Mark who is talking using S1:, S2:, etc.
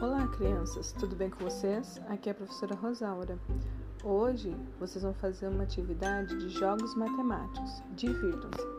S1: Olá, crianças, tudo bem com vocês? Aqui é a professora Rosaura. Hoje vocês vão fazer uma atividade de jogos matemáticos. Divirtam-se.